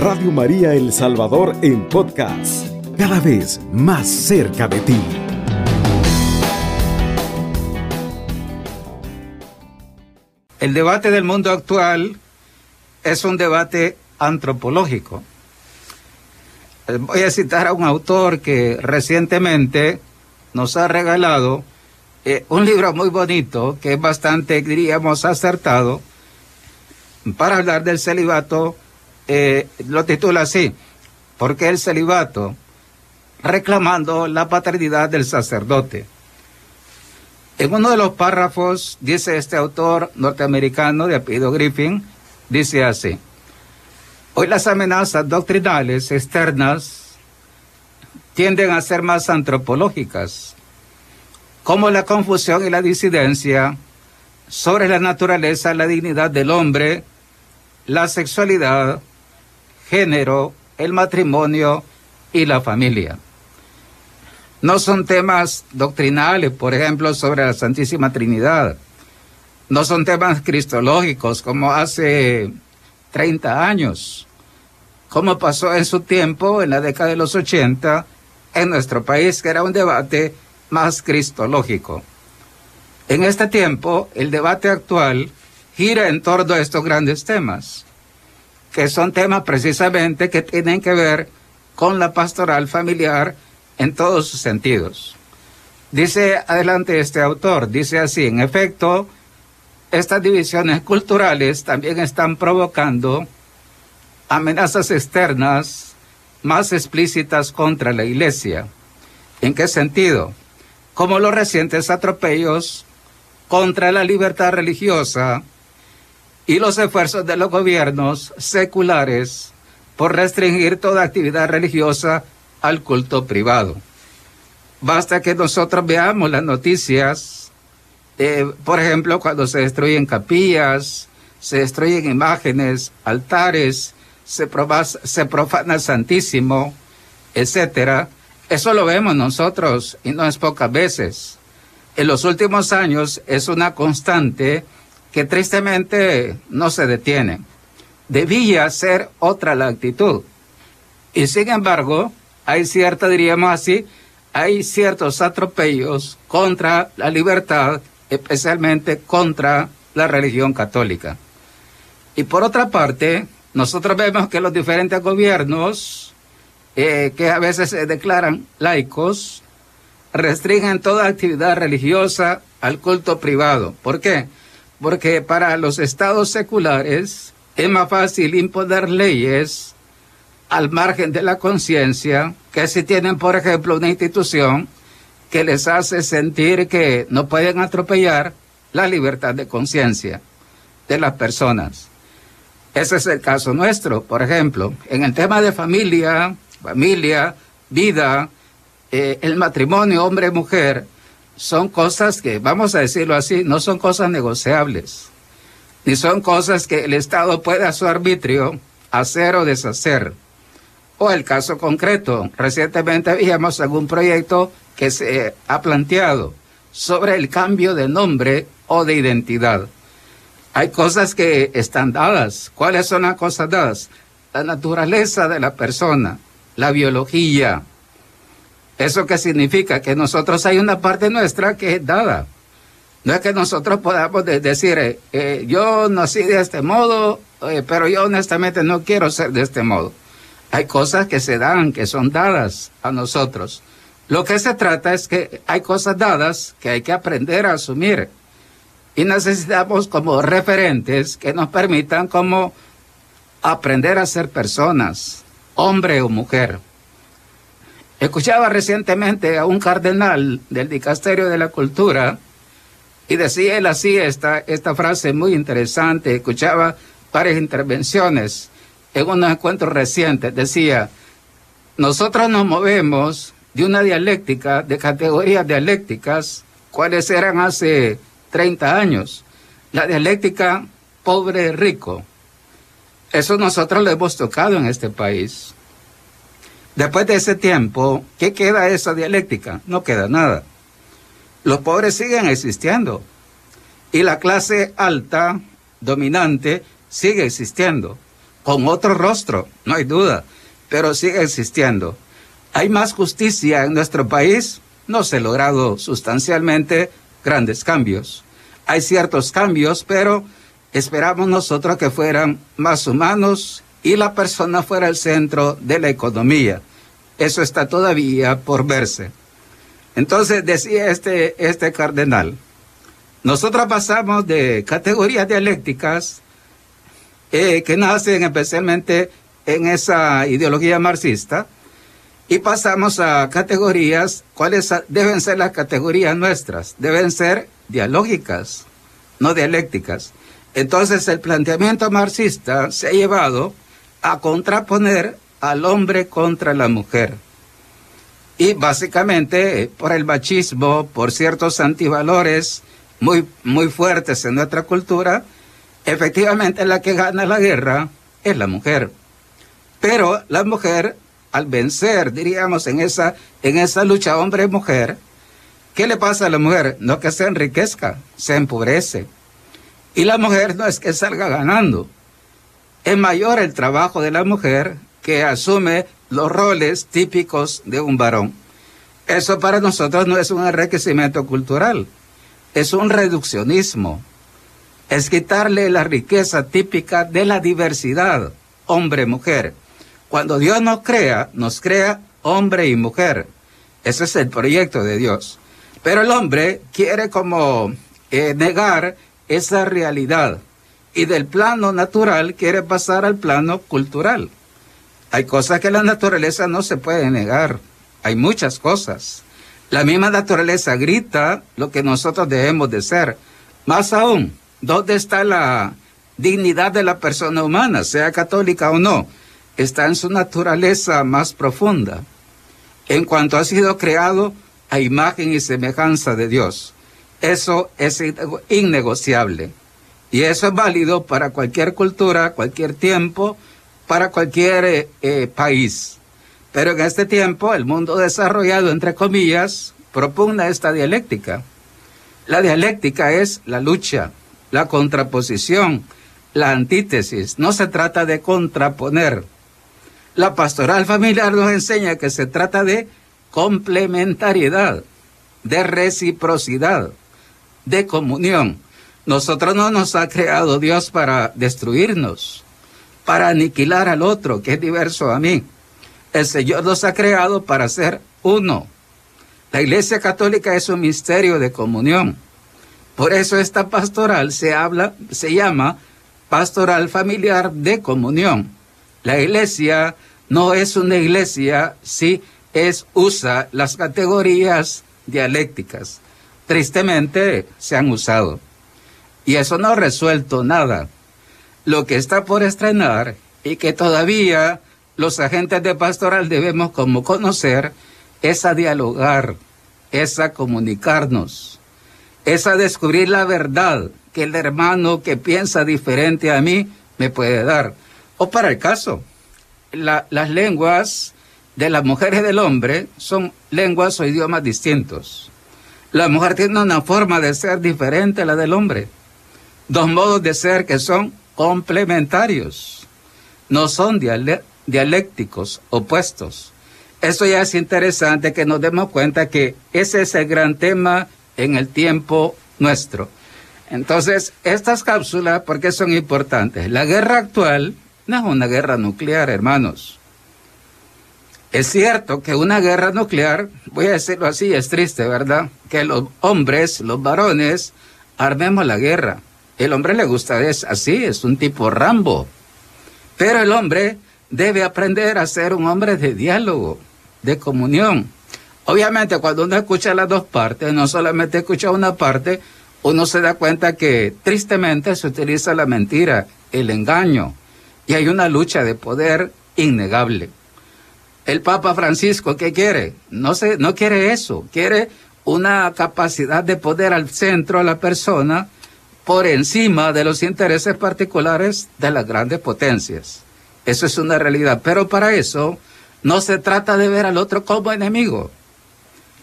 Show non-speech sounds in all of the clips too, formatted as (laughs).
Radio María El Salvador en podcast, cada vez más cerca de ti. El debate del mundo actual es un debate antropológico. Voy a citar a un autor que recientemente nos ha regalado eh, un libro muy bonito que es bastante, diríamos, acertado para hablar del celibato. Eh, lo titula así, ¿por qué el celibato? Reclamando la paternidad del sacerdote. En uno de los párrafos dice este autor norteamericano de apellido Griffin, dice así, hoy las amenazas doctrinales externas tienden a ser más antropológicas, como la confusión y la disidencia sobre la naturaleza, la dignidad del hombre, la sexualidad, género, el matrimonio y la familia. No son temas doctrinales, por ejemplo, sobre la Santísima Trinidad. No son temas cristológicos como hace 30 años, como pasó en su tiempo, en la década de los 80, en nuestro país, que era un debate más cristológico. En este tiempo, el debate actual gira en torno a estos grandes temas, que son temas precisamente que tienen que ver con la pastoral familiar, en todos sus sentidos. Dice adelante este autor, dice así, en efecto, estas divisiones culturales también están provocando amenazas externas más explícitas contra la Iglesia. ¿En qué sentido? Como los recientes atropellos contra la libertad religiosa y los esfuerzos de los gobiernos seculares por restringir toda actividad religiosa al culto privado. Basta que nosotros veamos las noticias, eh, por ejemplo, cuando se destruyen capillas, se destruyen imágenes, altares, se, profana el Santísimo, etcétera. Eso lo vemos nosotros y no es pocas veces. En los últimos años es una constante que tristemente no se detiene. Debía ser otra la actitud. Y sin embargo, hay cierta, diríamos así, hay ciertos atropellos contra la libertad, especialmente contra la religión católica. Y por otra parte, nosotros vemos que los diferentes gobiernos, eh, que a veces se declaran laicos, restringen toda actividad religiosa al culto privado. ¿Por qué? Porque para los estados seculares es más fácil imponer leyes al margen de la conciencia, que si tienen, por ejemplo, una institución que les hace sentir que no pueden atropellar la libertad de conciencia de las personas. Ese es el caso nuestro, por ejemplo, en el tema de familia, familia, vida, eh, el matrimonio hombre-mujer, son cosas que, vamos a decirlo así, no son cosas negociables, ni son cosas que el Estado puede a su arbitrio hacer o deshacer. O el caso concreto, recientemente vimos algún proyecto que se ha planteado sobre el cambio de nombre o de identidad. Hay cosas que están dadas. ¿Cuáles son las cosas dadas? La naturaleza de la persona, la biología. ¿Eso qué significa? Que nosotros hay una parte nuestra que es dada. No es que nosotros podamos decir, eh, eh, yo nací de este modo, eh, pero yo honestamente no quiero ser de este modo. Hay cosas que se dan, que son dadas a nosotros. Lo que se trata es que hay cosas dadas que hay que aprender a asumir. Y necesitamos como referentes que nos permitan como aprender a ser personas, hombre o mujer. Escuchaba recientemente a un cardenal del Dicasterio de la Cultura y decía él así esta, esta frase muy interesante. Escuchaba varias intervenciones en unos encuentros recientes, decía, nosotros nos movemos de una dialéctica, de categorías dialécticas, cuáles eran hace 30 años. La dialéctica pobre-rico. Eso nosotros lo hemos tocado en este país. Después de ese tiempo, ¿qué queda de esa dialéctica? No queda nada. Los pobres siguen existiendo y la clase alta, dominante, sigue existiendo. con otro rostro, no hay duda, pero sigue existiendo. ¿Hay más justicia en nuestro país? No se han logrado sustancialmente grandes cambios. Hay ciertos cambios, pero esperamos nosotros que fueran más humanos y la persona fuera el centro de la economía. Eso está todavía por verse. Entonces decía este, este cardenal, nosotros pasamos de categorías dialécticas eh, que nacen especialmente en esa ideología marxista y pasamos a categorías, ¿cuáles deben ser las categorías nuestras? Deben ser dialógicas, no dialécticas. Entonces el planteamiento marxista se ha llevado a contraponer al hombre contra la mujer. Y básicamente por el machismo, por ciertos antivalores muy, muy fuertes en nuestra cultura, efectivamente la que gana la guerra es la mujer. Pero la mujer, al vencer, diríamos, en esa, en esa lucha hombre-mujer, ¿qué le pasa a la mujer? No que se enriquezca, se empobrece. Y la mujer no es que salga ganando. Es mayor el trabajo de la mujer que asume los roles típicos de un varón. Eso para nosotros no es un enriquecimiento cultural, es un reduccionismo. Es quitarle la riqueza típica de la diversidad, hombre-mujer. Cuando Dios nos crea, nos crea hombre y mujer. Ese es el proyecto de Dios. Pero el hombre quiere como eh, negar esa realidad y del plano natural quiere pasar al plano cultural. Hay cosas que la naturaleza no se puede negar. Hay muchas cosas. La misma naturaleza grita lo que nosotros debemos de ser. Más aún, ¿dónde está la dignidad de la persona humana, sea católica o no? Está en su naturaleza más profunda. En cuanto ha sido creado a imagen y semejanza de Dios. Eso es innegociable. Y eso es válido para cualquier cultura, cualquier tiempo, para cualquier eh, eh, país. Pero en este tiempo el mundo desarrollado, entre comillas, propugna esta dialéctica. La dialéctica es la lucha, la contraposición, la antítesis. No se trata de contraponer. La pastoral familiar nos enseña que se trata de complementariedad, de reciprocidad, de comunión. Nosotros no nos ha creado Dios para destruirnos para aniquilar al otro que es diverso a mí. El Señor nos ha creado para ser uno. La Iglesia Católica es un misterio de comunión. Por eso esta pastoral se habla, se llama pastoral familiar de comunión. La iglesia no es una iglesia si es usa las categorías dialécticas. Tristemente se han usado. Y eso no ha resuelto nada lo que está por estrenar y que todavía los agentes de pastoral debemos como conocer es a dialogar, es a comunicarnos, es a descubrir la verdad que el hermano que piensa diferente a mí me puede dar. O para el caso, las lenguas de las mujeres del hombre son lenguas o idiomas distintos. La mujer tiene una forma de ser diferente a la del hombre. Dos modos de ser que son complementarios, no son dialécticos opuestos. Eso ya es interesante que nos demos cuenta que ese es el gran tema en el tiempo nuestro. Entonces, estas cápsulas, ¿por qué son importantes? La guerra actual no es una guerra nuclear, hermanos. Es cierto que una guerra nuclear, voy a decirlo así, es triste, ¿verdad? Que los hombres, los varones, armemos la guerra. El hombre le gusta es así, es un tipo Rambo. Pero el hombre debe aprender a ser un hombre de diálogo, de comunión. Obviamente cuando uno escucha las dos partes, no solamente escucha una parte, uno se da cuenta que tristemente se utiliza la mentira, el engaño, y hay una lucha de poder innegable. El Papa Francisco, ¿qué quiere? No, se, no quiere eso, quiere una capacidad de poder al centro a la persona por encima de los intereses particulares de las grandes potencias. Eso es una realidad. Pero para eso no se trata de ver al otro como enemigo.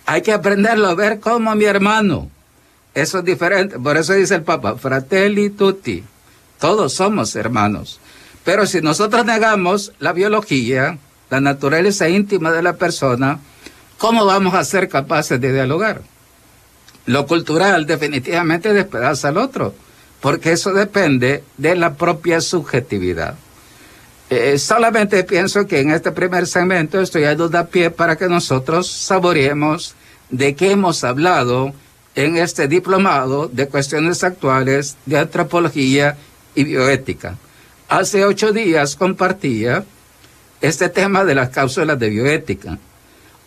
Hay que aprenderlo a ver como mi hermano. Eso es diferente. Por eso dice el Papa, fratelli tutti. Todos somos hermanos. Pero si nosotros negamos la biología, la naturaleza íntima de la persona, ¿cómo vamos a ser capaces de dialogar? Lo cultural definitivamente despedaza al otro, porque eso depende de la propia subjetividad. Eh, solamente pienso que en este primer segmento estoy dando a pie para que nosotros saboreemos de qué hemos hablado en este diplomado de cuestiones actuales de antropología y bioética. Hace ocho días compartía este tema de las cápsulas de bioética.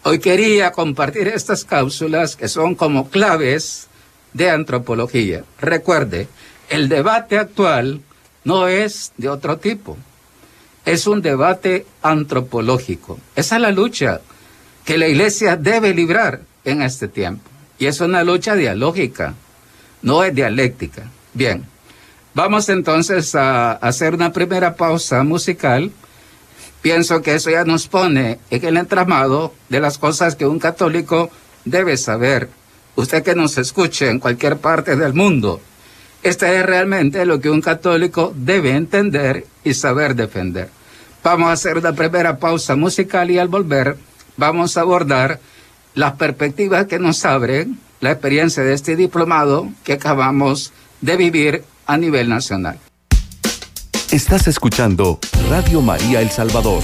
Hoy quería compartir estas cápsulas que son como claves de antropología. Recuerde, el debate actual no es de otro tipo es un debate antropológico. Esa es la lucha que la iglesia debe librar en este tiempo. Y es una lucha dialógica, no es dialéctica. Bien, vamos entonces a hacer una primera pausa musical. Pienso que eso ya nos pone en el entramado de las cosas que un católico debe saber. Usted que nos escuche en cualquier parte del mundo, este es realmente lo que un católico debe entender y saber defender. Vamos a hacer una primera pausa musical y al volver vamos a abordar las perspectivas que nos abren la experiencia de este diplomado que acabamos de vivir a nivel nacional. Estás escuchando Radio María El Salvador,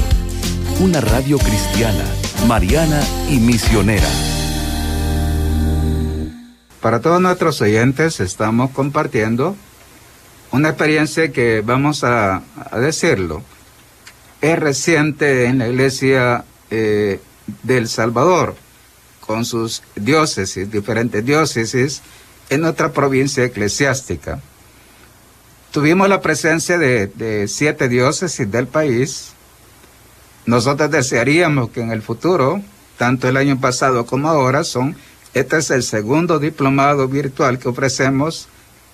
una radio cristiana, mariana y misionera. Para todos nuestros oyentes estamos compartiendo una experiencia que vamos a, decirlo. Es reciente en la iglesia eh, del Salvador, con sus diócesis, diferentes diócesis, en nuestra provincia eclesiástica. Tuvimos la presencia de, siete diócesis del país. Nosotros desearíamos que en el futuro, tanto el año pasado como ahora, son este es el segundo diplomado virtual que ofrecemos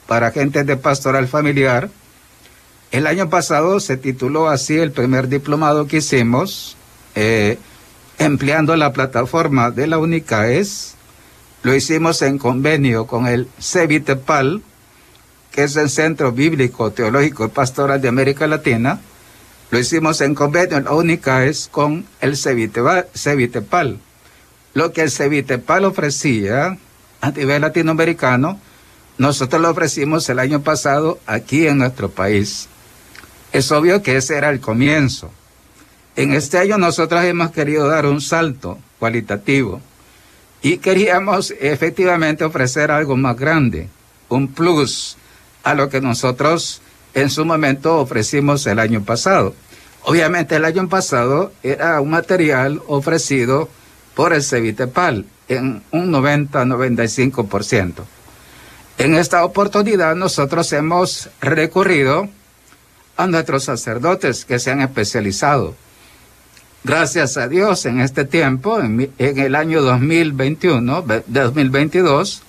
para gente de pastoral familiar. El año pasado se tituló así el primer diplomado que hicimos, eh, empleando la plataforma de la UNICAES. Lo hicimos en convenio con el CEVITEPAL, que es el Centro Bíblico, Teológico y Pastoral de América Latina. Lo hicimos en convenio en la UNICAES con el CEVITEPAL lo que el Cevitepal ofrecía a nivel latinoamericano, nosotros lo ofrecimos el año pasado aquí en nuestro país. Es obvio que ese era el comienzo. En este año nosotros hemos querido dar un salto cualitativo y queríamos efectivamente ofrecer algo más grande, un plus a lo que nosotros en su momento ofrecimos el año pasado. Obviamente el año pasado era un material ofrecido por el Cevitepal en un 90-95%. En esta oportunidad nosotros hemos recurrido a nuestros sacerdotes que se han especializado. Gracias a Dios en este tiempo, en, el año 2021, 2022,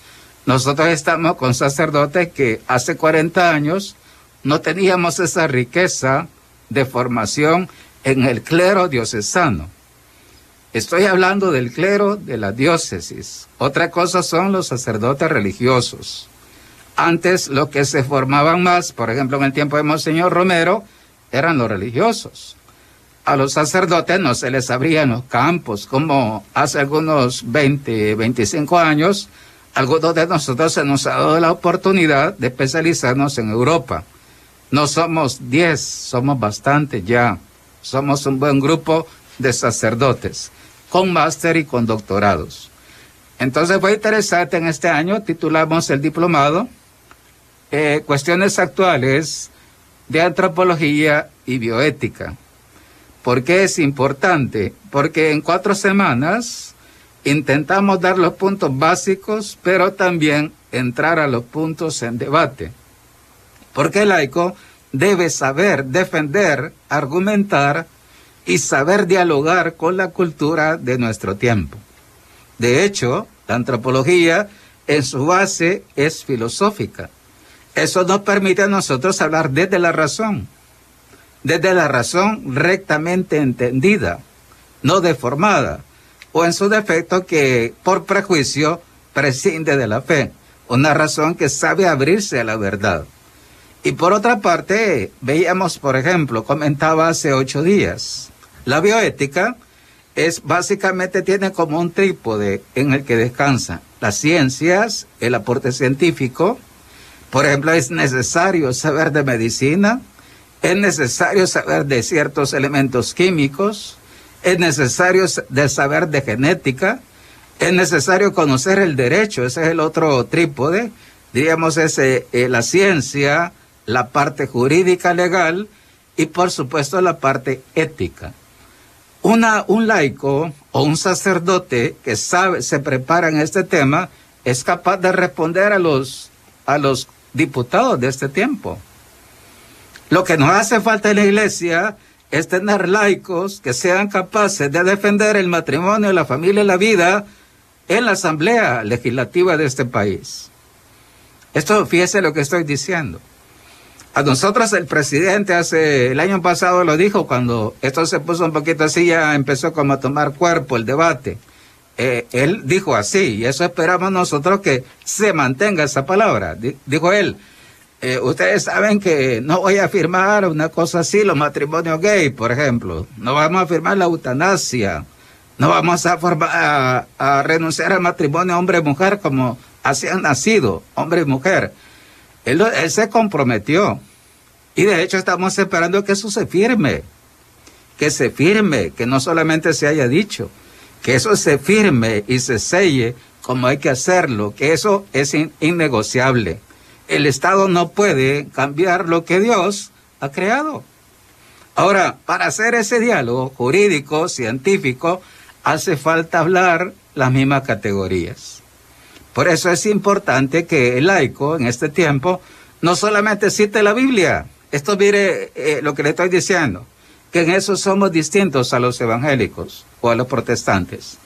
nosotros estamos con sacerdotes que hace 40 años no teníamos esa riqueza de formación en el clero diocesano. Estoy hablando del clero de la diócesis. Otra cosa son los sacerdotes religiosos. Antes lo que se formaban más, por ejemplo en el tiempo de Monseñor Romero, eran los religiosos. A los sacerdotes no se les abrían los campos, como hace algunos 20, 25 años, algunos de nosotros se nos ha dado la oportunidad de especializarnos en Europa. No somos 10, somos bastante ya. Somos un buen grupo de sacerdotes con máster y con doctorados. Entonces fue interesante en este año, titulamos el diplomado eh, Cuestiones actuales de antropología y bioética. ¿Por qué es importante? Porque en cuatro semanas intentamos dar los puntos básicos, pero también entrar a los puntos en debate. Porque el laico debe saber defender, argumentar y saber dialogar con la cultura de nuestro tiempo. De hecho, la antropología en su base es filosófica. Eso nos permite a nosotros hablar desde la razón, desde la razón rectamente entendida, no deformada, o en su defecto que por prejuicio prescinde de la fe, una razón que sabe abrirse a la verdad. Y por otra parte, veíamos, por ejemplo, comentaba hace ocho días, la bioética es básicamente tiene como un trípode en el que descansa las ciencias, el aporte científico. Por ejemplo, es necesario saber de medicina, es necesario saber de ciertos elementos químicos, es necesario saber de genética, es necesario conocer el derecho, ese es el otro trípode, diríamos es eh, la ciencia, la parte jurídica legal y por supuesto la parte ética. Un laico o un sacerdote que sabe, se prepara en este tema, es capaz de responder a los, a los diputados de este tiempo. Lo que nos hace falta en la iglesia es tener laicos que sean capaces de defender el matrimonio, la familia y la vida en la asamblea legislativa de este país. Esto, fíjese lo que estoy diciendo. A nosotros el presidente hace, el año pasado lo dijo, cuando esto se puso un poquito así, ya empezó como a tomar cuerpo el debate. Eh, él dijo así, y eso esperamos nosotros que se mantenga esa palabra. dijo él, eh, ustedes saben que no voy a firmar una cosa así, los matrimonios gay, por ejemplo. No vamos a firmar la eutanasia. No vamos a, renunciar al matrimonio hombre-mujer como así han nacido, hombre y mujer. Él, se comprometió. Y de hecho estamos esperando que eso se firme. Que se firme, que no solamente se haya dicho, que eso se firme y se selle como hay que hacerlo, que eso es innegociable. El Estado no puede cambiar lo que Dios ha creado. Ahora, para hacer ese diálogo jurídico, científico, hace falta hablar las mismas categorías. Por eso es importante que el laico en este tiempo no solamente cite la Biblia, esto mire eh, lo que le estoy diciendo, que en eso somos distintos a los evangélicos o a los protestantes.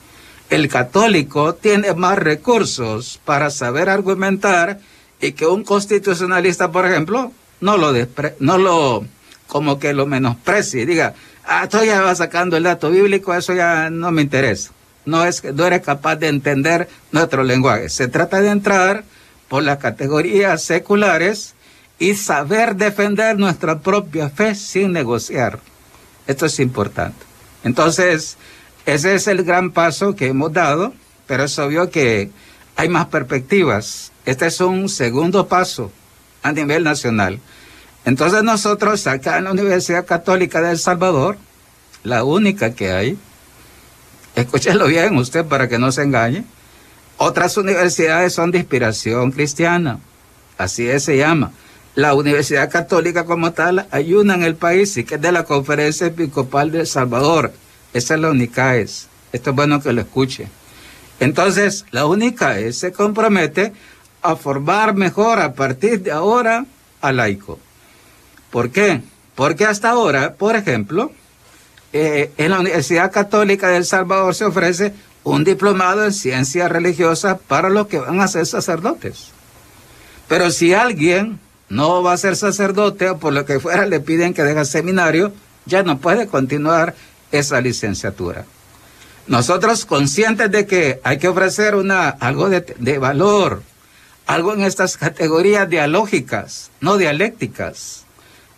El católico tiene más recursos para saber argumentar y que un constitucionalista, por ejemplo, no lo, no lo como que lo menosprecie, diga, ah, esto ya va sacando el dato bíblico, eso ya no me interesa no, es, no eres capaz de entender nuestro lenguaje. Se trata de entrar por las categorías seculares y saber defender nuestra propia fe sin negociar. Esto es importante. Entonces, ese es el gran paso que hemos dado, pero es obvio que hay más perspectivas. Este es un segundo paso a nivel nacional. Entonces nosotros acá en la Universidad Católica de El Salvador, la única que hay, (laughs) Escúchelo bien usted para que no se engañe. Otras universidades son de inspiración cristiana, así es, se llama. La Universidad Católica como tal hay una en el país y que es de la Conferencia Episcopal de El Salvador. Esa es la UNICAES. Esto es bueno que lo escuche. Entonces, la UNICAES se compromete a formar mejor a partir de ahora a laico. ¿Por qué? Porque hasta ahora, por ejemplo, eh, en la Universidad Católica de Salvador se ofrece un diplomado en ciencias religiosas para los que van a ser sacerdotes. Pero si alguien no va a ser sacerdote o por lo que fuera le piden que deje seminario, ya no puede continuar esa licenciatura. Nosotros conscientes de que hay que ofrecer una, algo de valor, algo en estas categorías dialógicas, no dialécticas.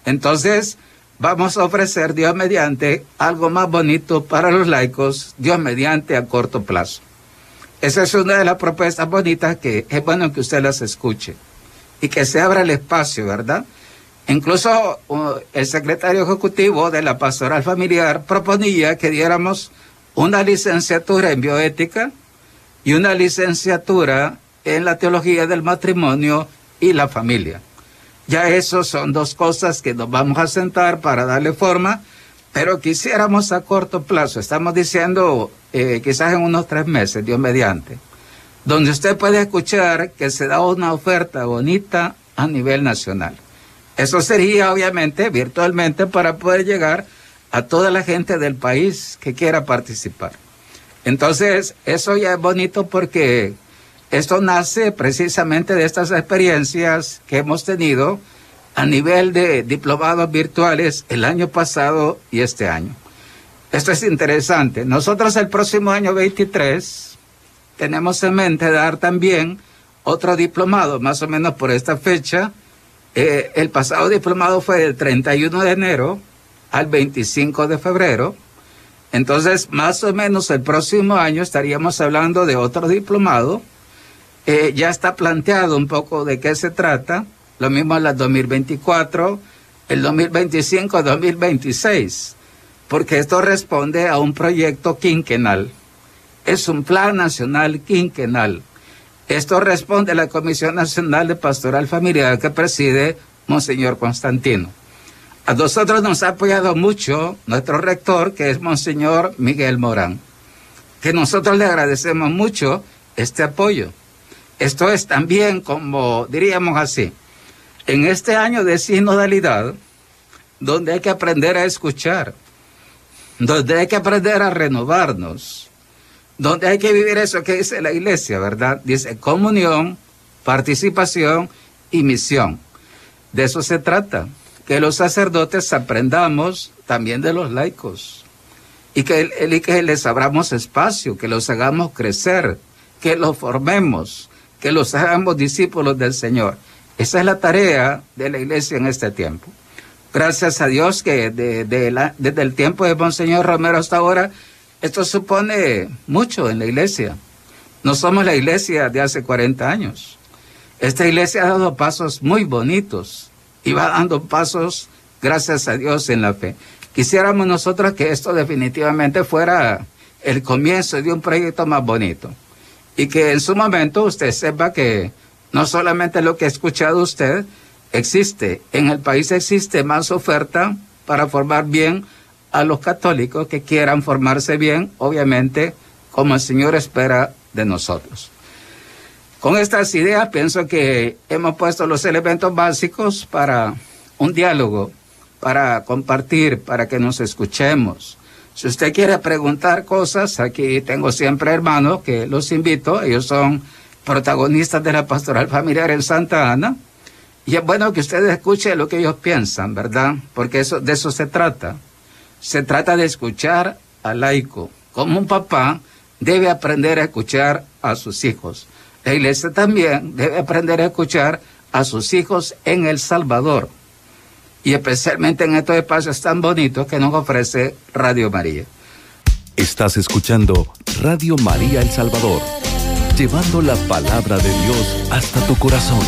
Entonces, vamos a ofrecer, Dios mediante, algo más bonito para los laicos, Dios mediante a corto plazo. Esa es una de las propuestas bonitas que es bueno que usted las escuche y que se abra el espacio, ¿verdad? Incluso uh, el secretario ejecutivo de la pastoral familiar proponía que diéramos una licenciatura en bioética y una licenciatura en la teología del matrimonio y la familia. Ya eso son dos cosas que nos vamos a sentar para darle forma, pero quisiéramos a corto plazo, estamos diciendo eh, quizás en unos tres meses, Dios mediante, donde usted puede escuchar que se da una oferta bonita a nivel nacional. Eso sería obviamente virtualmente para poder llegar a toda la gente del país que quiera participar. Entonces, eso ya es bonito porque esto nace precisamente de estas experiencias que hemos tenido a nivel de diplomados virtuales el año pasado y este año. Esto es interesante. Nosotros el próximo año 23 tenemos en mente dar también otro diplomado, más o menos por esta fecha, Eh, el pasado diplomado fue del 31 de enero al 25 de febrero. Entonces, más o menos el próximo año estaríamos hablando de otro diplomado. Eh, ya está planteado un poco de qué se trata. Lo mismo en la 2024, el 2025, 2026. Porque esto responde a un proyecto quinquenal. Es un plan nacional quinquenal. Esto responde a la Comisión Nacional de Pastoral Familiar que preside Monseñor Constantino. A nosotros nos ha apoyado mucho nuestro rector, que es Monseñor Miguel Morán, que nosotros le agradecemos mucho este apoyo. Esto es también, como diríamos así, en este año de sinodalidad, donde hay que aprender a escuchar, donde hay que aprender a renovarnos, donde hay que vivir eso que dice la iglesia, ¿verdad? Dice comunión, participación y misión. De eso se trata, que los sacerdotes aprendamos también de los laicos y que, y que les abramos espacio, que los hagamos crecer, que los formemos, que los hagamos discípulos del Señor. Esa es la tarea de la iglesia en este tiempo. Gracias a Dios que desde el tiempo de Monseñor Romero hasta ahora esto supone mucho en la iglesia. No somos la iglesia de hace 40 años. Esta iglesia ha dado pasos muy bonitos y va dando pasos, gracias a Dios, en la fe. Quisiéramos nosotros que esto definitivamente fuera el comienzo de un proyecto más bonito. Y que en su momento usted sepa que no solamente lo que ha escuchado usted existe, en el país existe más oferta para formar bien a los católicos que quieran formarse bien, obviamente, como el Señor espera de nosotros. Con estas ideas pienso que hemos puesto los elementos básicos para un diálogo, para compartir, para que nos escuchemos. Si usted quiere preguntar cosas, aquí tengo siempre hermanos que los invito, ellos son protagonistas de la pastoral familiar en Santa Ana, y es bueno que ustedes escuchen lo que ellos piensan, ¿verdad? Porque eso, de eso se trata se trata de escuchar al laico. Como un papá debe aprender a escuchar a sus hijos. La iglesia también debe aprender a escuchar a sus hijos en El Salvador. Y especialmente en estos espacios tan bonitos que nos ofrece Radio María. Estás escuchando Radio María El Salvador, llevando la palabra de Dios hasta tu corazón.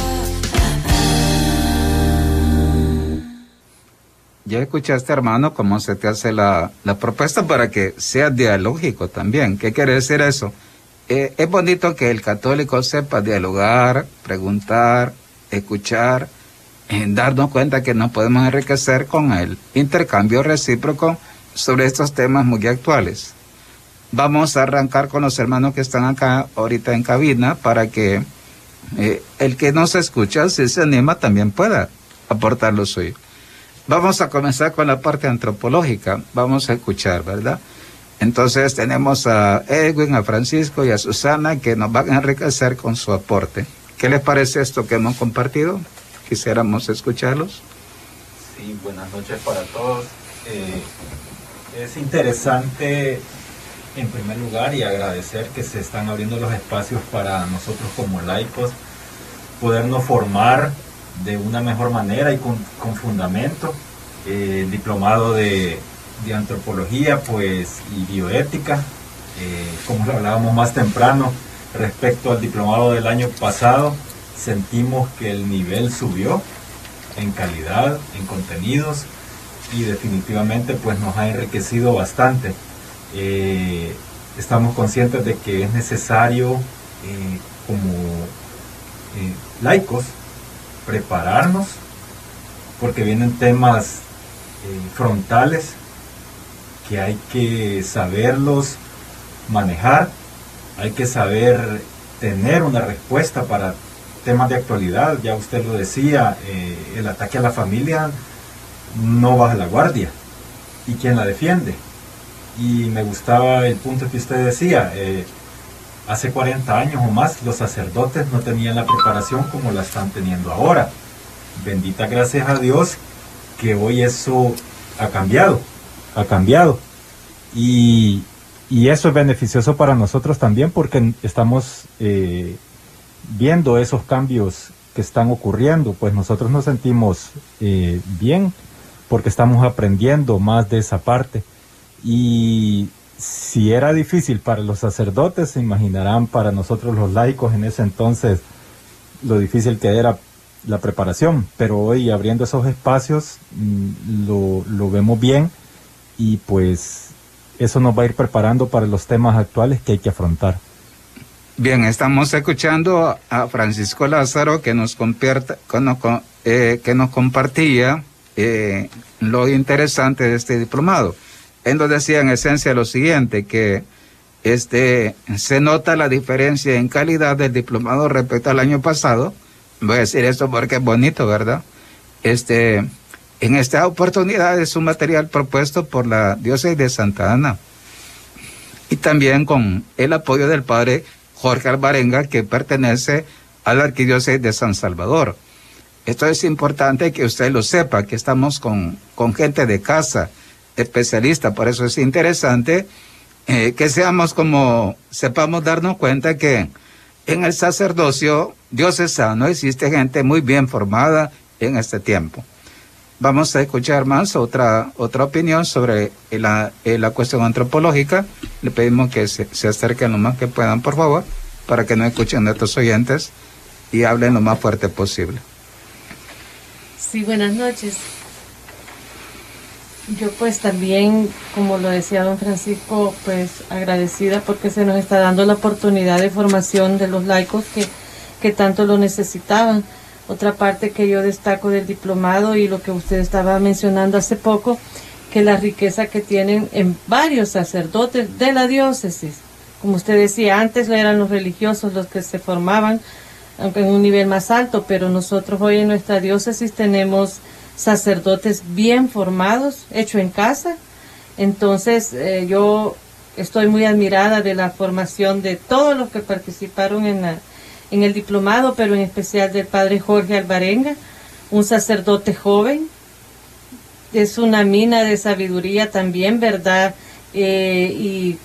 Ya escuchaste, hermano, cómo se te hace la, propuesta para que sea dialógico también. ¿Qué quiere decir eso? Eh, es bonito que el católico sepa dialogar, preguntar, escuchar, darnos cuenta que nos podemos enriquecer con el intercambio recíproco sobre estos temas muy actuales. Vamos a arrancar con los hermanos que están acá ahorita en cabina para que eh, el que nos escucha, si se anima, también pueda aportar lo suyo. Vamos a comenzar con la parte antropológica, vamos a escuchar, ¿verdad? Entonces tenemos a Edwin, a Francisco y a Susana que nos van a enriquecer con su aporte. ¿Qué les parece esto que hemos compartido? Quisiéramos escucharlos. Sí, buenas noches para todos. Eh, es interesante en primer lugar y agradecer que se están abriendo los espacios para nosotros como laicos podernos formar de una mejor manera y con, fundamento. Eh, el diplomado de, antropología pues, y bioética, eh, como lo hablábamos más temprano, respecto al diplomado del año pasado, sentimos que el nivel subió en calidad, en contenidos y definitivamente pues nos ha enriquecido bastante. Eh, estamos conscientes de que es necesario como laicos prepararnos, porque vienen temas eh, frontales que hay que saberlos manejar, hay que saber tener una respuesta para temas de actualidad, ya usted lo decía, eh, el ataque a la familia no baja la guardia, y quién la defiende. Y me gustaba el punto que usted decía, eh, Hace 40 años o más los sacerdotes no tenían la preparación como la están teniendo ahora. Bendita gracias a Dios que hoy eso ha cambiado, ha cambiado. Y, eso es beneficioso para nosotros también porque estamos eh, viendo esos cambios que están ocurriendo, pues nosotros nos sentimos eh, bien porque estamos aprendiendo más de esa parte. Y si era difícil para los sacerdotes, se imaginarán para nosotros los laicos en ese entonces lo difícil que era la preparación, pero hoy abriendo esos espacios mm, lo, lo vemos bien y pues eso nos va a ir preparando para los temas actuales que hay que afrontar. Bien, estamos escuchando a Francisco Lázaro que nos, eh, que nos compartía eh, lo interesante de este diplomado. Él nos decía en esencia lo siguiente, que este, se nota la diferencia en calidad del diplomado respecto al año pasado. Voy a decir esto porque es bonito, ¿verdad? Este, en esta oportunidad es un material propuesto por la diócesis de Santa Ana y también con el apoyo del padre Jorge Alvarenga, que pertenece a la arquidiócesis de San Salvador. Esto es importante que usted lo sepa, que estamos con, con gente de casa, especialista, por eso es interesante eh, que seamos como, sepamos darnos cuenta que en el sacerdocio diocesano existe gente muy bien formada en este tiempo. Vamos a escuchar más otra, otra opinión sobre la, eh, la cuestión antropológica. Le pedimos que se, se, acerquen lo más que puedan, por favor, para que no escuchen a estos oyentes y hablen lo más fuerte posible. Sí, buenas noches. Yo pues también, como lo decía don Francisco, pues agradecida porque se nos está dando la oportunidad de formación de los laicos que, que tanto lo necesitaban. Otra parte que yo destaco del diplomado y lo que usted estaba mencionando hace poco, que la riqueza que tienen en varios sacerdotes de la diócesis. Como usted decía, antes eran los religiosos los que se formaban, aunque en un nivel más alto, pero nosotros hoy en nuestra diócesis tenemos sacerdotes bien formados, hecho en casa. Entonces eh, yo estoy muy admirada de la formación de todos los que participaron en la en el diplomado, pero en especial del padre Jorge Alvarenga, un sacerdote joven. Es una mina de sabiduría también, ¿verdad? Eh, y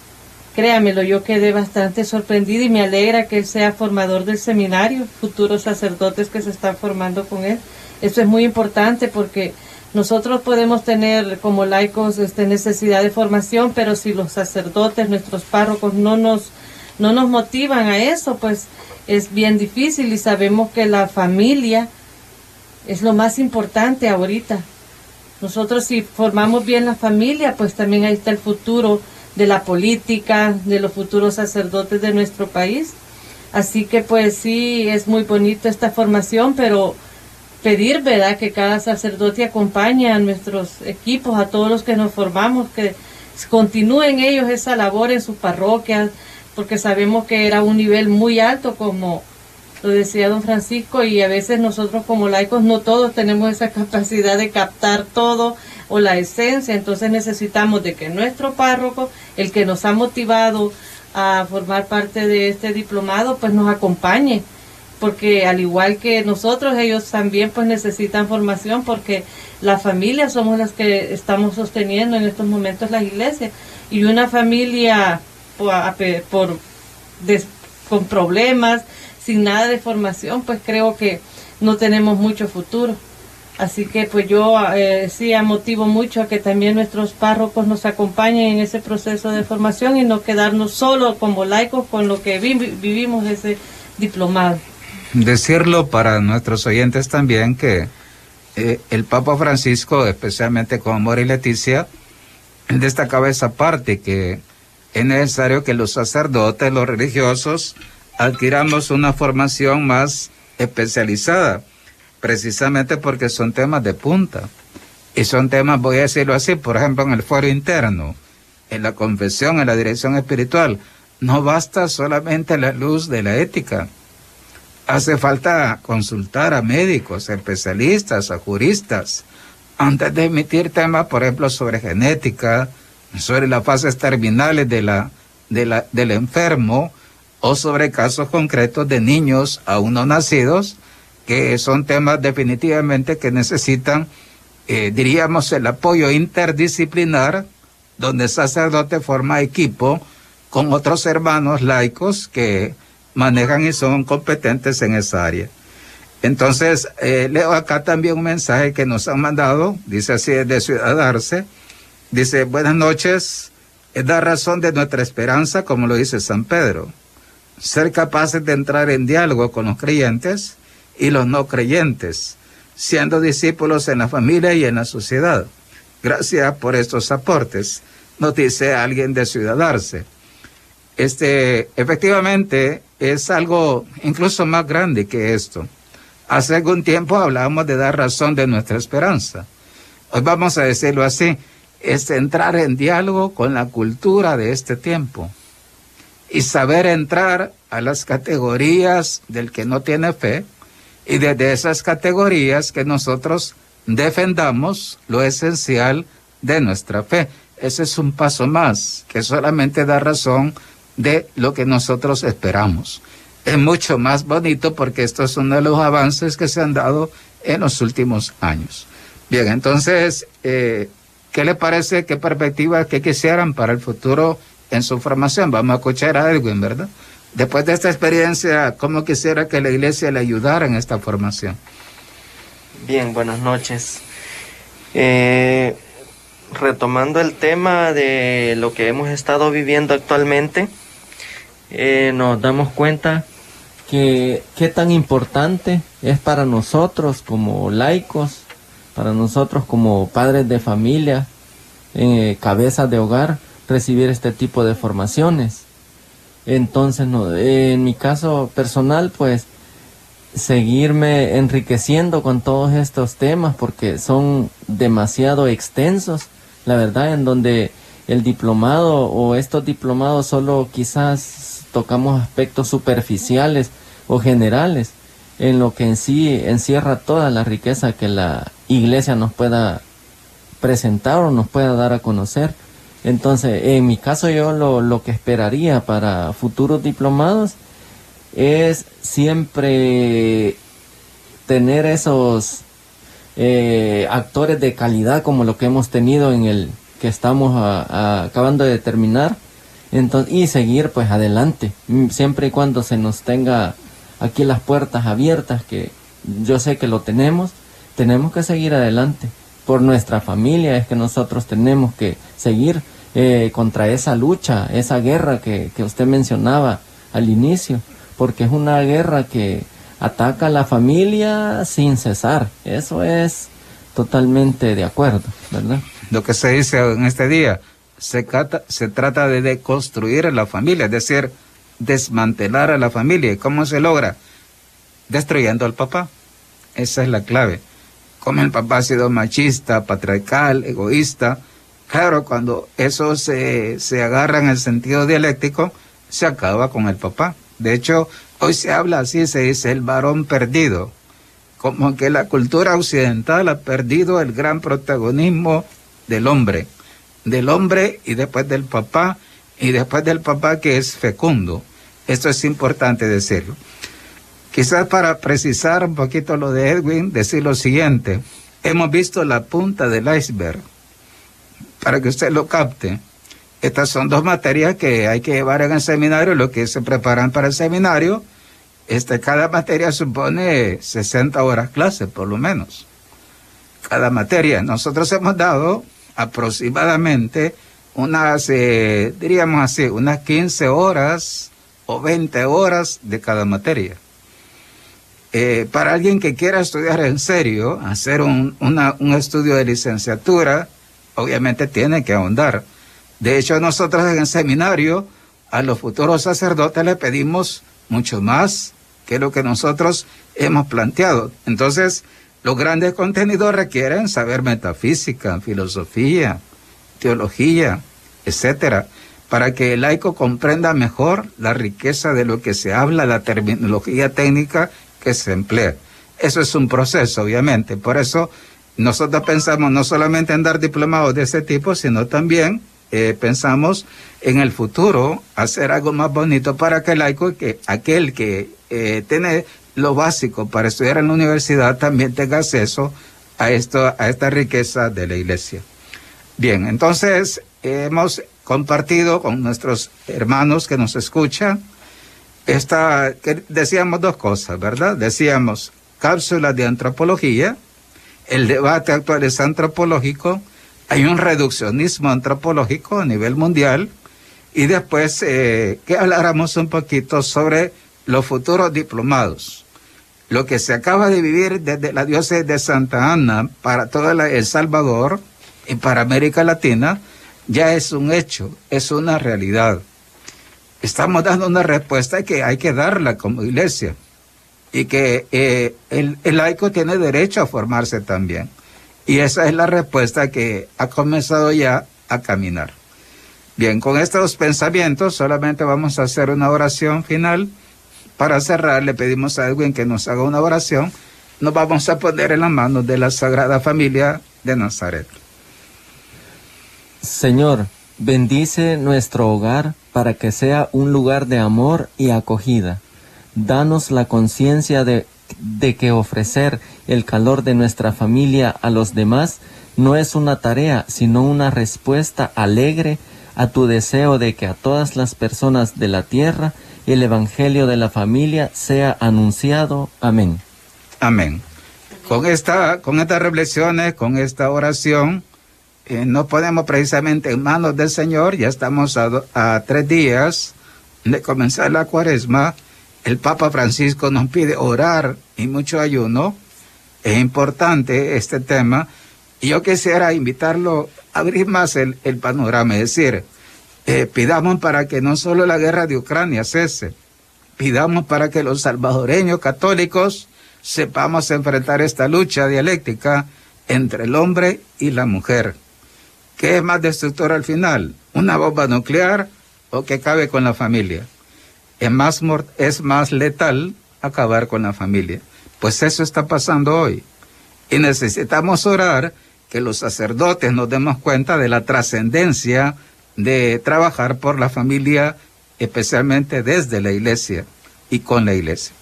créamelo, yo quedé bastante sorprendida y me alegra que él sea formador del seminario, futuros sacerdotes que se están formando con él. Esto es muy importante porque nosotros podemos tener como laicos este, necesidad de formación, pero si los sacerdotes, nuestros párrocos, no nos, no nos motivan a eso, pues es bien difícil y sabemos que la familia es lo más importante ahorita. Nosotros si formamos bien la familia, pues también ahí está el futuro de la política, de los futuros sacerdotes de nuestro país. Así que pues sí, es muy bonito esta formación, pero pedir, ¿verdad?, que cada sacerdote acompañe a nuestros equipos, a todos los que nos formamos, que continúen ellos esa labor en sus parroquias, porque sabemos que era un nivel muy alto, como lo decía don Francisco, y a veces nosotros como laicos no todos tenemos esa (laughs) capacidad de captar todo o la esencia, entonces necesitamos de que nuestro párroco, el que nos ha motivado a formar parte de este diplomado, pues nos acompañe, porque al igual que nosotros, ellos también pues necesitan formación, porque la familia somos las que estamos sosteniendo en estos momentos la iglesia, y una familia por, con problemas, sin nada de formación, pues creo que no tenemos mucho futuro. Así que pues yo eh, sí motivo mucho a que también nuestros párrocos nos acompañen en ese proceso de formación y no quedarnos solo como laicos con lo que vivimos ese diplomado. Decirlo para nuestros oyentes también que eh, el Papa Francisco, especialmente con Amor y Leticia, destacaba esa parte que es necesario que los sacerdotes, los religiosos, adquiramos una formación más especializada, precisamente porque son temas de punta. Y son temas, voy a decirlo así, por ejemplo, en el foro interno, en la confesión, en la dirección espiritual. No basta solamente la luz de la ética. Hace falta consultar a médicos, a especialistas, a juristas, antes de emitir temas, por ejemplo, sobre genética, sobre las fases terminales de la, de la, del enfermo o sobre casos concretos de niños aún no nacidos, que son temas definitivamente que necesitan, eh, diríamos, el apoyo interdisciplinar, donde el sacerdote forma equipo con otros hermanos laicos que manejan y son competentes en esa área. Entonces, eh, leo acá también un mensaje que nos han mandado, dice así, de Ciudad Arce. Dice, buenas noches, es la razón de nuestra esperanza, como lo dice San Pedro. Ser capaces de entrar en diálogo con los creyentes y los no creyentes, siendo discípulos en la familia y en la sociedad. Gracias por estos aportes, nos dice alguien de Ciudad Arce. Este, efectivamente, es algo incluso más grande que esto. Hace algún tiempo hablábamos de dar razón de nuestra esperanza. Hoy vamos a decirlo así, es entrar en diálogo con la cultura de este tiempo y saber entrar a las categorías del que no tiene fe y desde esas categorías que nosotros defendamos lo esencial de nuestra fe. Ese es un paso más que solamente da razón de lo que nosotros esperamos. Es mucho más bonito porque esto es uno de los avances que se han dado en los últimos años. Bien, entonces, eh, ¿qué le parece? ¿Qué perspectivas que quisieran para el futuro en su formación? Vamos a escuchar a Edwin, ¿verdad? Después de esta experiencia, ¿cómo quisiera que la iglesia le ayudara en esta formación? Bien, buenas noches. Eh, retomando el tema de lo que hemos estado viviendo actualmente, eh, nos damos cuenta que qué tan importante es para nosotros como laicos, para nosotros como padres de familia, eh, cabezas de hogar, recibir este tipo de formaciones. Entonces, en mi caso personal, pues seguirme enriqueciendo con todos estos temas porque son demasiado extensos, la verdad, en donde el diplomado o estos diplomados solo quizás tocamos aspectos superficiales o generales en lo que en sí encierra toda la riqueza que la iglesia nos pueda presentar o nos pueda dar a conocer. Entonces, en mi caso yo lo, lo que esperaría para futuros diplomados es siempre tener esos eh, actores de calidad como lo que hemos tenido en el que estamos acabando de terminar entonces, y seguir pues adelante, mm, siempre y cuando se nos tenga aquí las puertas abiertas, que yo sé que lo tenemos, tenemos que seguir adelante. Por nuestra familia es que nosotros tenemos que seguir eh, contra esa lucha, esa guerra que, que usted mencionaba al inicio, porque es una guerra que ataca a la familia sin cesar. Eso es totalmente de acuerdo, ¿verdad? Lo que se dice en este día, se trata, de deconstruir a la familia, es decir, desmantelar a la familia. ¿Y cómo se logra? Destruyendo al papá. Esa es la clave. Como el papá ha sido machista, patriarcal, egoísta, claro, cuando eso se, se agarra en el sentido dialéctico, se acaba con el papá. De hecho, hoy se habla así, se dice el varón perdido, como que la cultura occidental ha perdido el gran protagonismo del hombre del hombre y después del papá y después del papá que es fecundo. Esto es importante decirlo. Quizás para precisar un poquito lo de Edwin, decir lo siguiente. Hemos visto la punta del iceberg. Para que usted lo capte. Estas son dos materias que hay que llevar en el seminario, lo que se preparan para el seminario. Este, cada materia supone 60 horas clase, por lo menos. Cada materia. Nosotros hemos dado aproximadamente unas, eh, diríamos así, unas 15 horas o 20 horas de cada materia. Eh, para alguien que quiera estudiar en serio, hacer un, un estudio de licenciatura, obviamente tiene que ahondar. De hecho, nosotros en el seminario a los futuros sacerdotes le pedimos mucho más que lo que nosotros hemos planteado. Entonces, los grandes contenidos requieren saber metafísica, filosofía, teología, etcétera, para que el laico comprenda mejor la riqueza de lo que se habla, la terminología técnica que se emplea. Eso es un proceso, obviamente. Por eso nosotros pensamos no solamente en dar diplomados de ese tipo, sino también eh, pensamos en el futuro hacer algo más bonito para que el laico, que aquel que eh, tiene lo básico para estudiar en la universidad también tenga acceso a, esto, a esta riqueza de la iglesia. Bien, entonces hemos compartido con nuestros hermanos que nos escuchan esta, decíamos dos cosas, ¿verdad? Decíamos cápsulas de antropología. El debate actual es antropológico. Hay un reduccionismo antropológico a nivel mundial. Y después eh, que habláramos un poquito sobre los futuros diplomados. Lo que se acaba de vivir desde la diócesis de Santa Ana para todo El Salvador y para América Latina ya es un hecho, es una realidad. Estamos dando una respuesta que hay que darla como iglesia y que eh, el, el laico tiene derecho a formarse también. Y esa es la respuesta que ha comenzado ya a caminar. Bien, con estos pensamientos solamente vamos a hacer una oración final. Para cerrar, le pedimos a alguien que nos haga una oración. Nos vamos a poner en las manos de la Sagrada Familia de Nazaret. Señor, bendice nuestro hogar para que sea un lugar de amor y acogida. Danos la conciencia de, que ofrecer el calor de nuestra familia a los demás no es una tarea, sino una respuesta alegre a tu deseo de que a todas las personas de la tierra el Evangelio de la familia sea anunciado. Amén. Amén. Con, esta, con estas reflexiones, con esta oración, eh, no podemos precisamente en manos del Señor, ya estamos a, tres días de comenzar la cuaresma, el Papa Francisco nos pide orar y mucho ayuno. Es importante este tema. Y yo quisiera invitarlo a abrir más el, el panorama, es decir, eh, pidamos para que no solo la guerra de Ucrania cese, pidamos para que los salvadoreños católicos sepamos enfrentar esta lucha dialéctica entre el hombre y la mujer. ¿Qué es más destructor al final? ¿Una bomba nuclear o que cabe con la familia? Es más, es más letal acabar con la familia. Pues eso está pasando hoy. Y necesitamos orar que los sacerdotes nos demos cuenta de la trascendencia de trabajar por la familia, especialmente desde la iglesia y con la iglesia.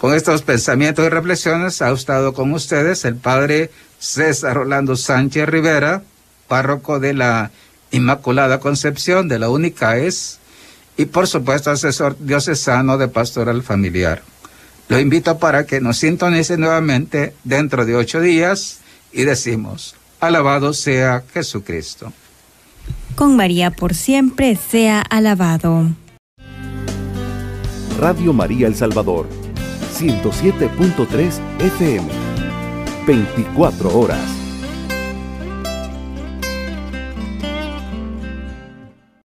Con estos pensamientos y reflexiones ha estado con ustedes el padre César Rolando Sánchez Rivera, párroco de la Inmaculada Concepción de la UNICAES y por supuesto asesor diocesano de pastoral familiar. Lo invito para que nos sintonice nuevamente dentro de ocho días y decimos, alabado sea Jesucristo. Con María por siempre sea alabado. Radio María El Salvador, 107.3 FM, 24 horas.